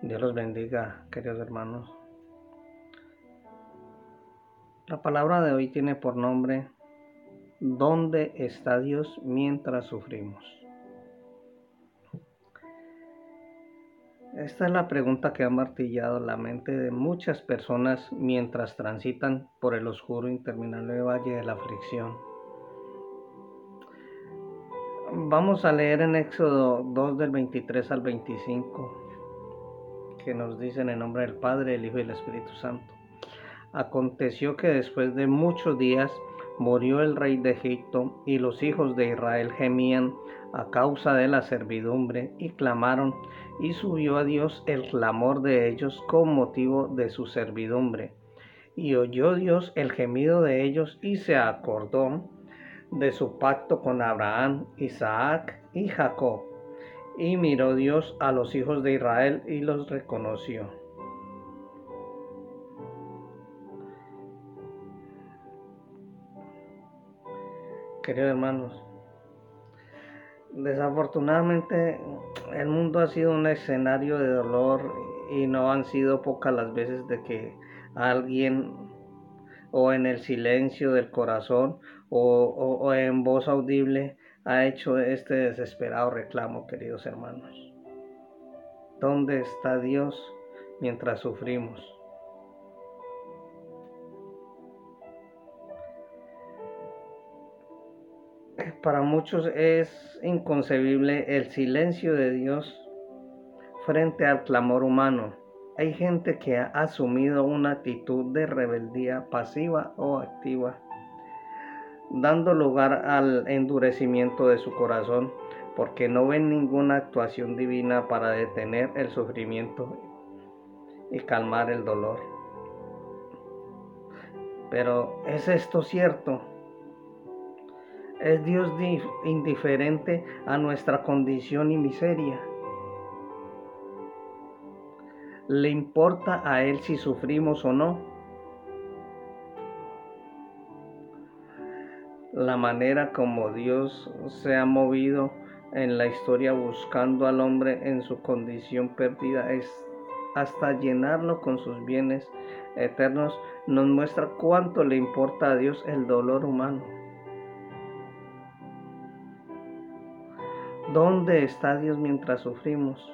Dios los bendiga, queridos hermanos. La palabra de hoy tiene por nombre ¿Dónde está Dios mientras sufrimos? Esta es la pregunta que ha martillado la mente de muchas personas mientras transitan por el oscuro e interminable valle de la aflicción. Vamos a leer en Éxodo 2 del 23 al 25 que nos dice en nombre del Padre, el Hijo y el Espíritu Santo. Aconteció que después de muchos días murió el rey de Egipto y los hijos de Israel gemían a causa de la servidumbre y clamaron y subió a Dios el clamor de ellos con motivo de su servidumbre. Y oyó Dios el gemido de ellos y se acordó de su pacto con Abraham, Isaac y Jacob y miró Dios a los hijos de Israel y los reconoció. Queridos hermanos, desafortunadamente el mundo ha sido un escenario de dolor y no han sido pocas las veces de que alguien o en el silencio del corazón o, en voz audible ha hecho este desesperado reclamo, queridos hermanos. ¿Dónde está Dios mientras sufrimos? Para muchos es inconcebible el silencio de Dios frente al clamor humano. Hay gente que ha asumido una actitud de rebeldía pasiva o activa dando lugar al endurecimiento de su corazón, porque no ven ninguna actuación divina para detener el sufrimiento y calmar el dolor. Pero ¿es esto cierto? ¿Es Dios indiferente a nuestra condición y miseria? ¿Le importa a Él si sufrimos o no? La manera como Dios se ha movido en la historia buscando al hombre en su condición perdida es hasta llenarlo con sus bienes eternos nos muestra cuánto le importa a Dios el dolor humano. ¿Dónde está Dios mientras sufrimos?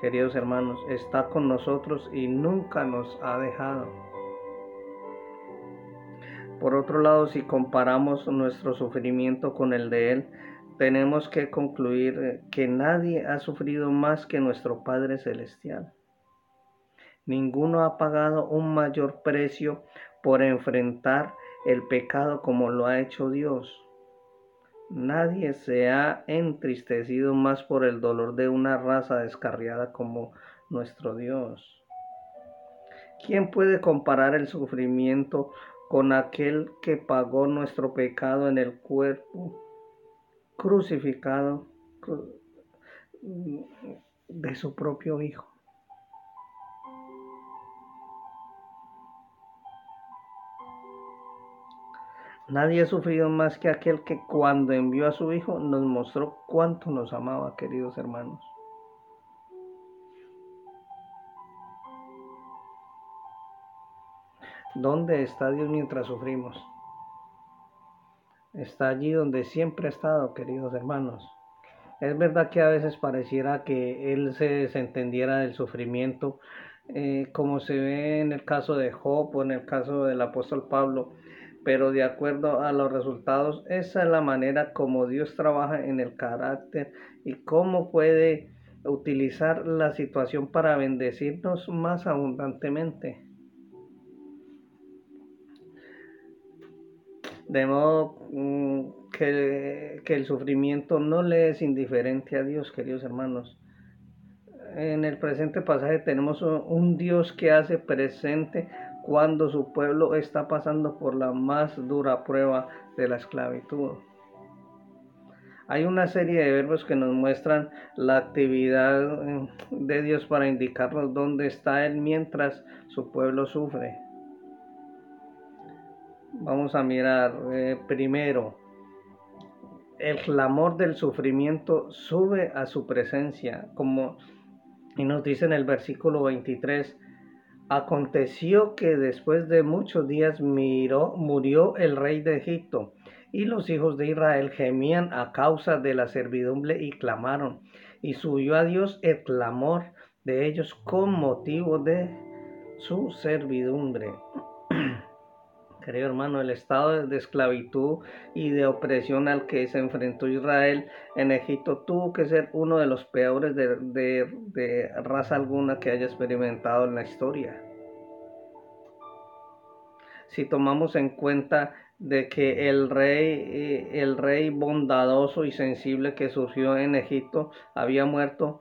Queridos hermanos, está con nosotros y nunca nos ha dejado. Por otro lado, si comparamos nuestro sufrimiento con el de Él, tenemos que concluir eh, que nadie ha sufrido más que nuestro Padre Celestial. Ninguno ha pagado un mayor precio por enfrentar el pecado como lo ha hecho Dios. Nadie se ha entristecido más por el dolor de una raza descarriada como nuestro Dios. ¿Quién puede comparar el sufrimiento con aquel que pagó nuestro pecado en el cuerpo crucificado de su propio Hijo. Nadie ha sufrido más que aquel que cuando envió a su Hijo nos mostró cuánto nos amaba, queridos hermanos. ¿Dónde está Dios mientras sufrimos? Está allí donde siempre ha estado, queridos hermanos. Es verdad que a veces pareciera que Él se desentendiera del sufrimiento, eh, como se ve en el caso de Job o en el caso del apóstol Pablo, pero de acuerdo a los resultados, esa es la manera como Dios trabaja en el carácter y cómo puede utilizar la situación para bendecirnos más abundantemente. De modo mm, que, el sufrimiento no le es indiferente a Dios, queridos hermanos. En el presente pasaje tenemos un Dios que hace presente cuando su pueblo está pasando por la más dura prueba de la esclavitud. Hay una serie de verbos que nos muestran la actividad mm, de Dios para indicarnos dónde está Él mientras su pueblo sufre. Vamos a mirar eh, primero. El clamor del sufrimiento sube a su presencia, como Y nos dice en el versículo 23, aconteció que después de muchos días miró, murió el rey de Egipto, y los hijos de Israel gemían a causa de la servidumbre y clamaron, y subió a Dios el clamor de ellos con motivo de su servidumbre. Querido hermano, el estado de esclavitud y de opresión al que se enfrentó Israel en Egipto tuvo que ser uno de los peores de, raza alguna que haya experimentado en la historia. Si tomamos en cuenta de que el rey, eh, el rey bondadoso y sensible que surgió en Egipto había muerto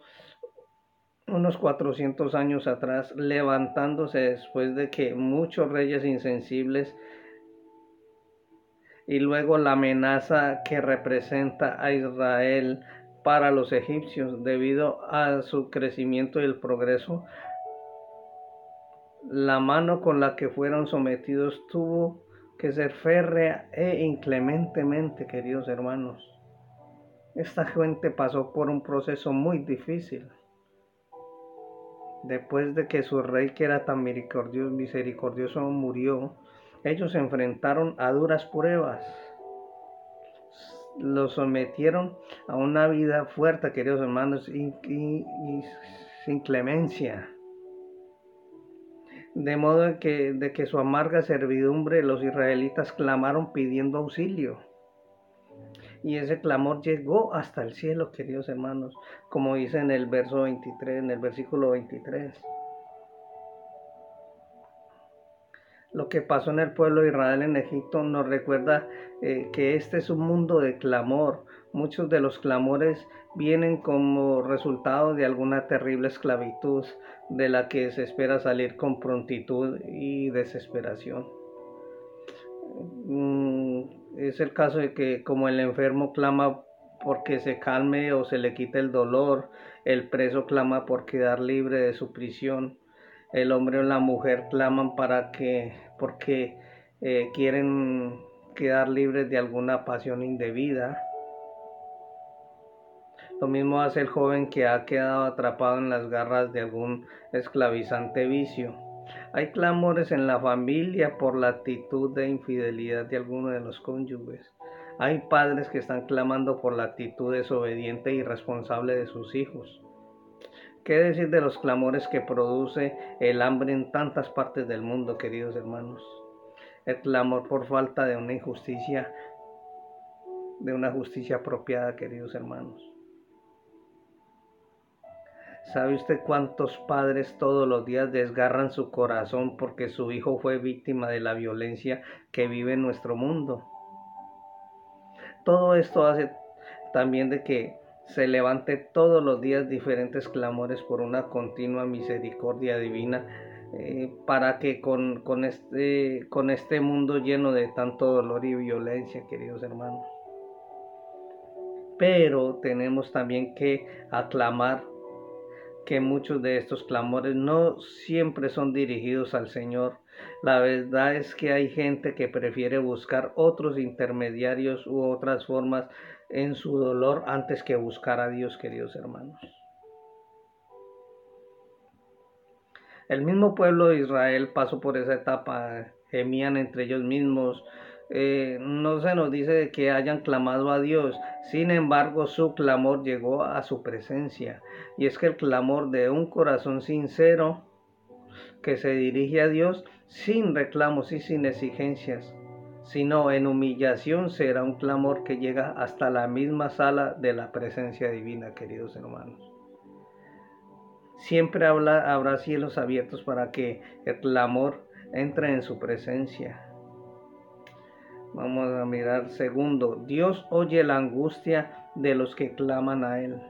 unos 400 años atrás, levantándose después de que muchos reyes insensibles y luego la amenaza que representa a Israel para los egipcios debido a su crecimiento y el progreso. La mano con la que fueron sometidos tuvo que ser férrea e inclementemente, queridos hermanos. Esta gente pasó por un proceso muy difícil. Después de que su rey, que era tan misericordioso, murió, ellos se enfrentaron a duras pruebas. Los sometieron a una vida fuerte, queridos hermanos, y, sin clemencia. De modo que, de que su amarga servidumbre los israelitas clamaron pidiendo auxilio. Y ese clamor llegó hasta el cielo, queridos hermanos, como dice en el verso 23, en el versículo 23. lo que pasó en el pueblo de Israel en Egipto nos recuerda eh, que este es un mundo de clamor. Muchos de los clamores vienen como resultado de alguna terrible esclavitud de la que se espera salir con prontitud y desesperación. Mm, es el caso de que como el enfermo clama porque se calme o se le quite el dolor, el preso clama por quedar libre de su prisión el hombre o la mujer claman para que, porque eh, quieren quedar libres de alguna pasión indebida. Lo mismo hace el joven que ha quedado atrapado en las garras de algún esclavizante vicio. Hay clamores en la familia por la actitud de infidelidad de alguno de los cónyuges. Hay padres que están clamando por la actitud desobediente e irresponsable de sus hijos. ¿Qué decir de los clamores que produce el hambre en tantas partes del mundo, queridos hermanos? El clamor por falta de una injusticia, de una justicia apropiada, queridos hermanos. ¿Sabe usted cuántos padres todos los días desgarran su corazón porque su hijo fue víctima de la violencia que vive en nuestro mundo? Todo esto hace también de que se levante todos los días diferentes clamores por una continua misericordia divina, eh, para que con, con, este, con este mundo lleno de tanto dolor y violencia, queridos hermanos. Pero tenemos también que aclamar que muchos de estos clamores no siempre son dirigidos al Señor. La verdad es que hay gente que prefiere buscar otros intermediarios u otras formas en su dolor antes que buscar a Dios, queridos hermanos. El mismo pueblo de Israel pasó por esa etapa, gemían entre ellos mismos. Eh, no se nos dice que hayan clamado a Dios, sin embargo su clamor llegó a su presencia. Y es que el clamor de un corazón sincero que se dirige a Dios sin reclamos y sin exigencias sino en humillación será un clamor que llega hasta la misma sala de la presencia divina, queridos hermanos. Siempre habrá cielos abiertos para que el clamor entre en su presencia. Vamos a mirar segundo. Dios oye la angustia de los que claman a Él.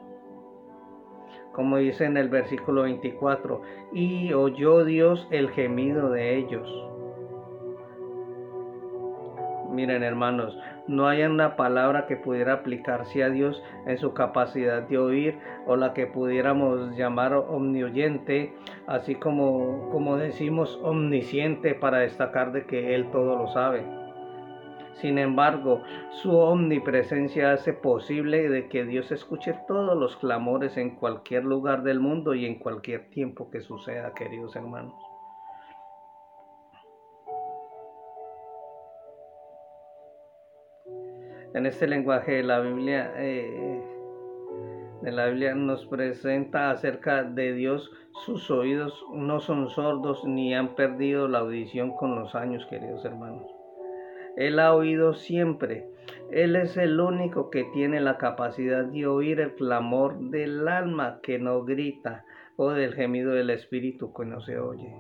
Como dice en el versículo 24, y oyó Dios el gemido de ellos Miren hermanos, no hay una palabra que pudiera aplicarse a Dios en su capacidad de oír o la que pudiéramos llamar omnioyente, así como, como decimos omnisciente para destacar de que Él todo lo sabe. Sin embargo, su omnipresencia hace posible de que Dios escuche todos los clamores en cualquier lugar del mundo y en cualquier tiempo que suceda, queridos hermanos. En este lenguaje de la Biblia, eh, de la Biblia nos presenta acerca de Dios, sus oídos no son sordos ni han perdido la audición con los años, queridos hermanos. Él ha oído siempre. Él es el único que tiene la capacidad de oír el clamor del alma que no grita o del gemido del espíritu que no se oye.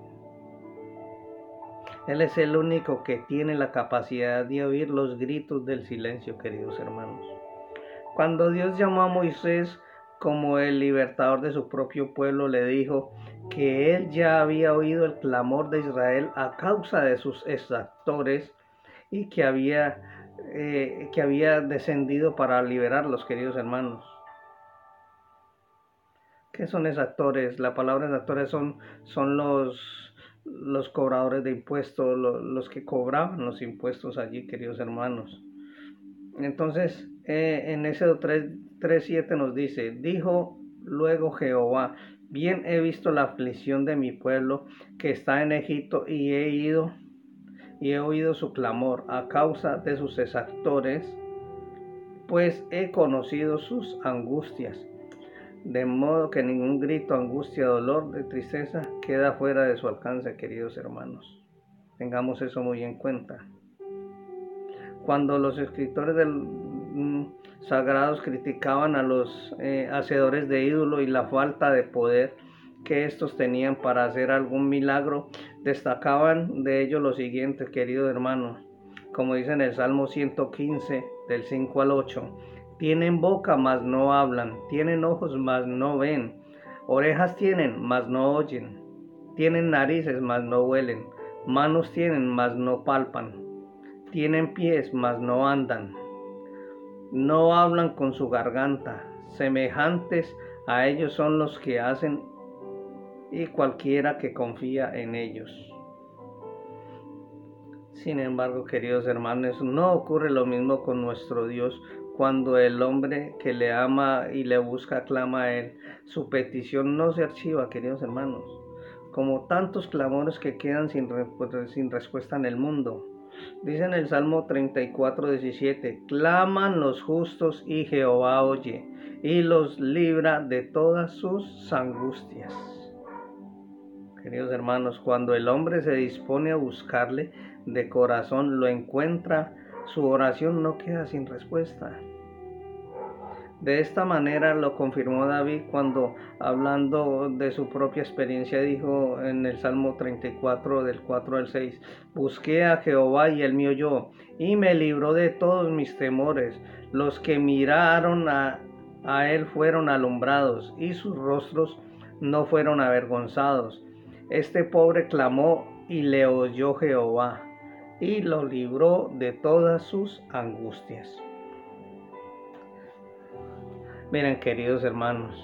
Él es el único que tiene la capacidad de oír los gritos del silencio, queridos hermanos. Cuando Dios llamó a Moisés como el libertador de su propio pueblo, le dijo que él ya había oído el clamor de Israel a causa de sus exactores y que había, eh, que había descendido para liberarlos, queridos hermanos. ¿Qué son exactores? La palabra exactores son, son los, los cobradores de impuestos, los, que cobraban los impuestos allí, queridos hermanos. Entonces, eh, en Éxodo 3.7 nos dice, dijo luego Jehová, bien he visto la aflicción de mi pueblo que está en Egipto y he ido y he oído su clamor a causa de sus exactores, pues he conocido sus angustias. De modo que ningún grito, angustia, dolor, de tristeza queda fuera de su alcance, queridos hermanos. Tengamos eso muy en cuenta. Cuando los escritores del, mm, sagrados criticaban a los eh, hacedores de ídolo y la falta de poder, que estos tenían para hacer algún milagro, destacaban de ello lo siguiente, querido hermano, como dice en el Salmo 115, del 5 al 8, tienen boca, mas no hablan, tienen ojos, mas no ven, orejas tienen, mas no oyen, tienen narices, mas no huelen, manos tienen, mas no palpan, tienen pies, mas no andan, no hablan con su garganta, semejantes a ellos son los que hacen y cualquiera que confía en ellos. Sin embargo, queridos hermanos, no ocurre lo mismo con nuestro Dios cuando el hombre que le ama y le busca clama a Él. Su petición no se archiva, queridos hermanos, como tantos clamores que quedan sin, sin respuesta en el mundo. Dice en el Salmo 34, 17, claman los justos y Jehová oye y los libra de todas sus angustias. Queridos hermanos, cuando el hombre se dispone a buscarle de corazón, lo encuentra, su oración no queda sin respuesta. De esta manera lo confirmó David cuando, hablando de su propia experiencia, dijo en el Salmo 34 del 4 al 6, Busqué a Jehová y él me oyó, y me libró de todos mis temores. Los que miraron a, a él fueron alumbrados, y sus rostros no fueron avergonzados. Este pobre clamó y le oyó Jehová y lo libró de todas sus angustias. Miren, queridos hermanos,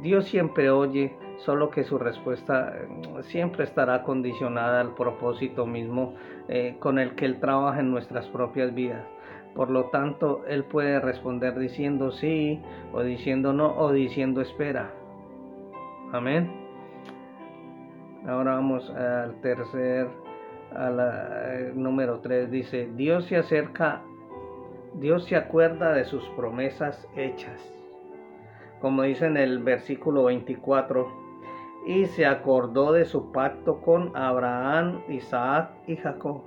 Dios siempre oye, solo que su respuesta eh, siempre estará condicionada al propósito mismo eh, con el que Él trabaja en nuestras propias vidas. Por lo tanto, Él puede responder diciendo sí, o diciendo no, o diciendo espera. Amén. Ahora vamos al tercer, al eh, número 3. Dice, Dios se acerca, Dios se acuerda de sus promesas hechas. Como dice en el versículo 24, y se acordó de su pacto con Abraham, Isaac y Jacob.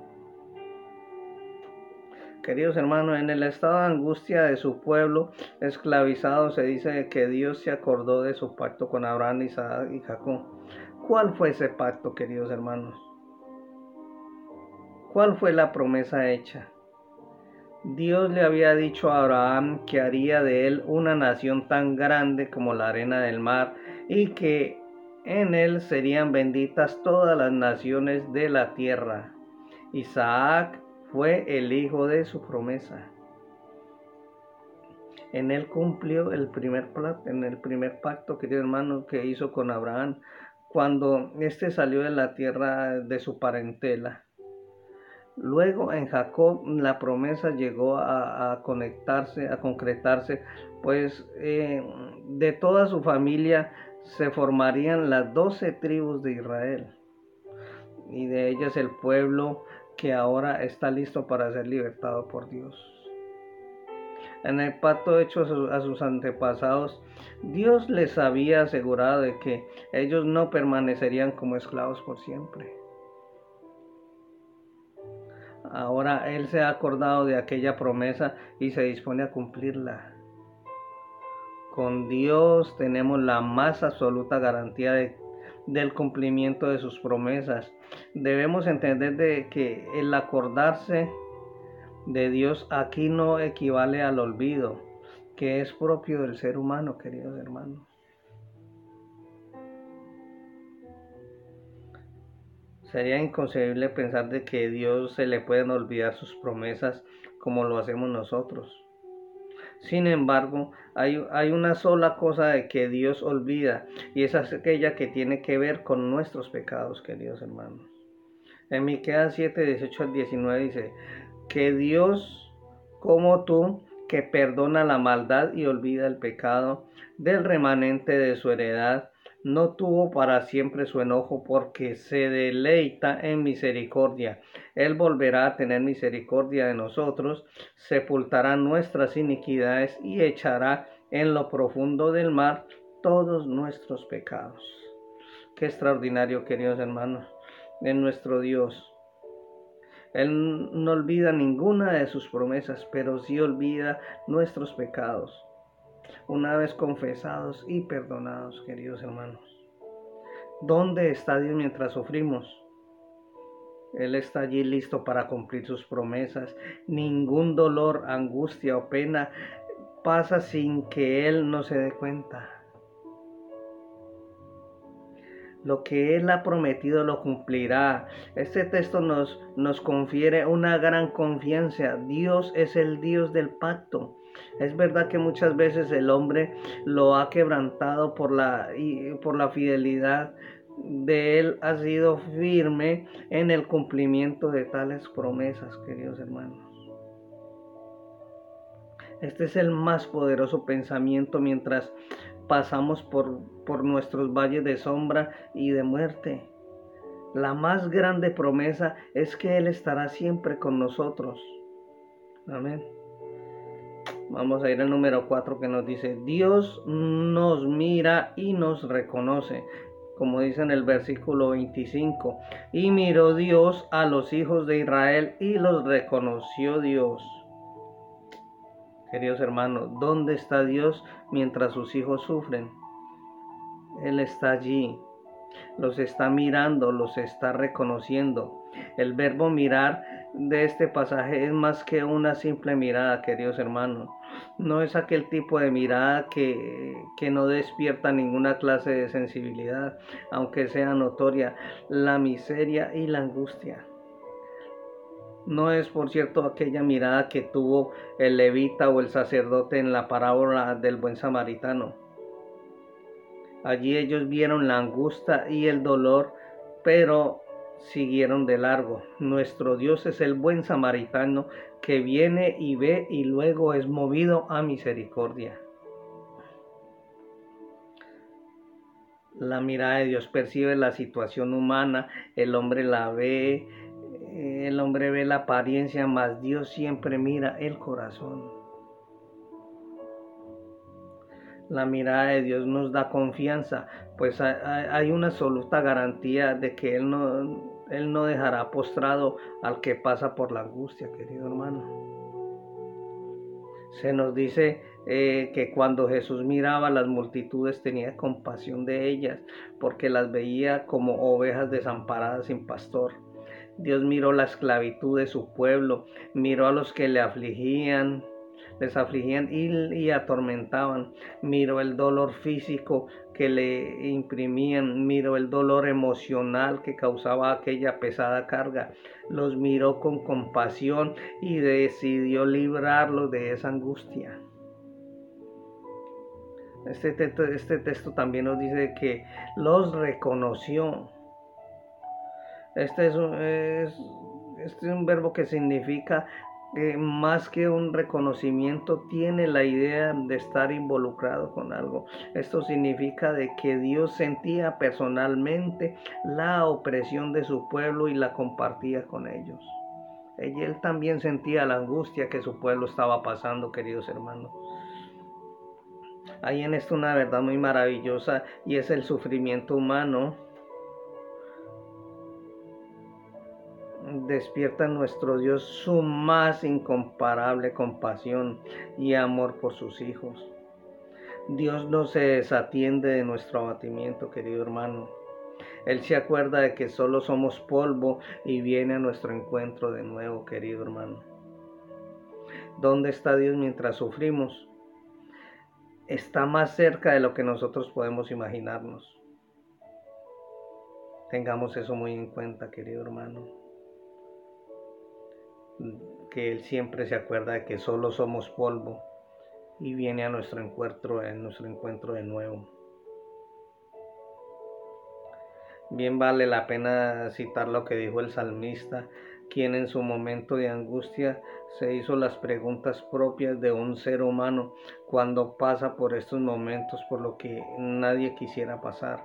Queridos hermanos, en el estado de angustia de su pueblo esclavizado se dice que Dios se acordó de su pacto con Abraham, Isaac y Jacob. ¿Cuál fue ese pacto, queridos hermanos? ¿Cuál fue la promesa hecha? Dios le había dicho a Abraham que haría de él una nación tan grande como la arena del mar y que en él serían benditas todas las naciones de la tierra. Isaac fue el hijo de su promesa. En él cumplió el primer, en el primer pacto, queridos hermanos, que hizo con Abraham cuando éste salió de la tierra de su parentela. Luego en Jacob la promesa llegó a, conectarse, a concretarse, pues eh, de toda su familia se formarían las doce tribus de Israel y de ellas el pueblo que ahora está listo para ser libertado por Dios. En el pacto hecho a sus, antepasados, Dios les había asegurado de que ellos no permanecerían como esclavos por siempre. Ahora Él se ha acordado de aquella promesa y se dispone a cumplirla. Con Dios tenemos la más absoluta garantía de del cumplimiento de sus promesas. Debemos entender de que el acordarse de Dios aquí no equivale al olvido, que es propio del ser humano, queridos hermanos. Sería inconcebible pensar de que Dios se le pueden olvidar sus promesas como lo hacemos nosotros. Sin embargo, hay, una sola cosa de que Dios olvida y es aquella que tiene que ver con nuestros pecados, queridos hermanos. En Miqueas 7, 18 al 19 dice, que Dios como tú, que perdona la maldad y olvida el pecado del remanente de su heredad, no tuvo para siempre su enojo porque se deleita en misericordia. Él volverá a tener misericordia de nosotros, sepultará nuestras iniquidades y echará en lo profundo del mar todos nuestros pecados. Qué extraordinario, queridos hermanos, en nuestro Dios. Él no olvida ninguna de sus promesas, pero sí olvida nuestros pecados una vez confesados y perdonados, queridos hermanos. ¿Dónde está Dios mientras sufrimos? Él está allí listo para cumplir sus promesas. Ningún dolor, angustia o pena pasa sin que Él no se dé cuenta. Lo que Él ha prometido lo cumplirá. Este texto nos, nos confiere una gran confianza. Dios es el Dios del pacto. Es verdad que muchas veces el hombre lo ha quebrantado por la, por la fidelidad de él ha sido firme en el cumplimiento de tales promesas, queridos hermanos. Este es el más poderoso pensamiento mientras pasamos por, por nuestros valles de sombra y de muerte. La más grande promesa es que Él estará siempre con nosotros. Amén. Vamos a ir al número 4 que nos dice, Dios nos mira y nos reconoce, como dice en el versículo 25, y miró Dios a los hijos de Israel y los reconoció Dios. Queridos hermanos, ¿dónde está Dios mientras sus hijos sufren? Él está allí, los está mirando, los está reconociendo. El verbo mirar de este pasaje es más que una simple mirada, queridos hermanos. No es aquel tipo de mirada que, que, no despierta ninguna clase de sensibilidad, aunque sea notoria la miseria y la angustia. No es, por cierto, aquella mirada que tuvo el levita o el sacerdote en la parábola del buen samaritano. Allí ellos vieron la angustia y el dolor, pero siguieron de largo. Nuestro Dios es el buen samaritano que viene y ve y luego es movido a misericordia. La mirada de Dios percibe la situación humana, el hombre la ve, el hombre ve la apariencia, mas Dios siempre mira el corazón. La mirada de Dios nos da confianza, pues hay una absoluta garantía de que Él no, él no dejará postrado al que pasa por la angustia, querido hermano. Se nos dice eh, que cuando Jesús miraba a las multitudes tenía compasión de ellas, porque las veía como ovejas desamparadas sin pastor. Dios miró la esclavitud de su pueblo, miró a los que le afligían, les afligían y, atormentaban. Miró el dolor físico que le imprimían, miró el dolor emocional que causaba aquella pesada carga. Los miró con compasión y decidió librarlos de esa angustia. Este este texto también nos dice que los reconoció. Este es, es Este es un verbo que significa eh, más que un reconocimiento, tiene la idea de estar involucrado con algo. Esto significa de que Dios sentía personalmente la opresión de su pueblo y la compartía con ellos. Y él también sentía la angustia que su pueblo estaba pasando, queridos hermanos. Hay en esto una verdad muy maravillosa y es el sufrimiento humano despierta nuestro Dios su más incomparable compasión y amor por sus hijos. Dios no se desatiende de nuestro abatimiento, querido hermano. Él se acuerda de que solo somos polvo y viene a nuestro encuentro de nuevo, querido hermano. ¿Dónde está Dios mientras sufrimos? Está más cerca de lo que nosotros podemos imaginarnos. Tengamos eso muy en cuenta, querido hermano que Él siempre se acuerda de que solo somos polvo y viene a nuestro encuentro, en nuestro encuentro de nuevo. Bien vale la pena citar lo que dijo el salmista, quien en su momento de angustia se hizo las preguntas propias de un ser humano cuando pasa por estos momentos por lo que nadie quisiera pasar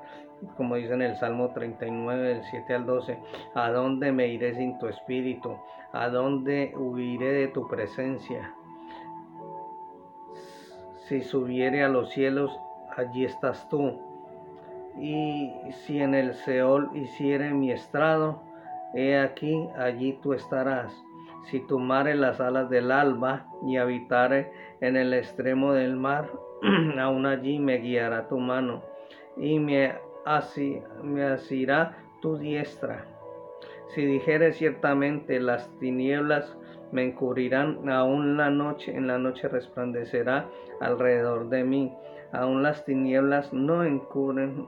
como dice en el Salmo 39, del 7 al 12, ¿a dónde me iré sin tu espíritu? ¿A dónde huiré de tu presencia? Si subiere a los cielos, allí estás tú. Y si en el Seol hiciere mi estrado, he aquí, allí tú estarás. Si tomare las alas del alba y habitare en el extremo del mar, aún allí me guiará tu mano y me así me asirá tu diestra. Si dijere ciertamente las tinieblas me encubrirán, aún la noche, en la noche resplandecerá alrededor de mí, aún las tinieblas no encubren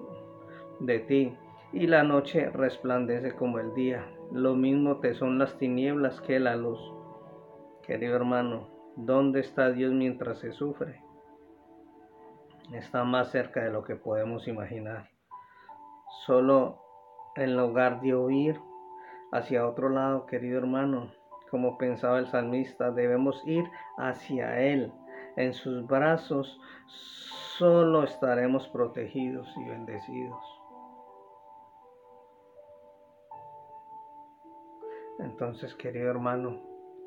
de ti, y la noche resplandece como el día. Lo mismo te son las tinieblas que la luz. Querido hermano, ¿dónde está Dios mientras se sufre? Está más cerca de lo que podemos imaginar. Solo en lugar de huir hacia otro lado, querido hermano, como pensaba el salmista, debemos ir hacia Él. En sus brazos solo estaremos protegidos y bendecidos. Entonces, querido hermano,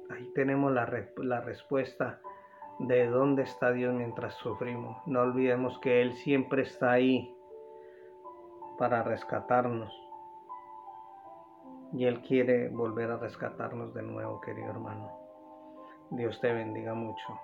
ahí tenemos la, la, respuesta de dónde está Dios mientras sufrimos. No olvidemos que Él siempre está ahí para rescatarnos. Y Él quiere volver a rescatarnos de nuevo, querido hermano. Dios te bendiga mucho.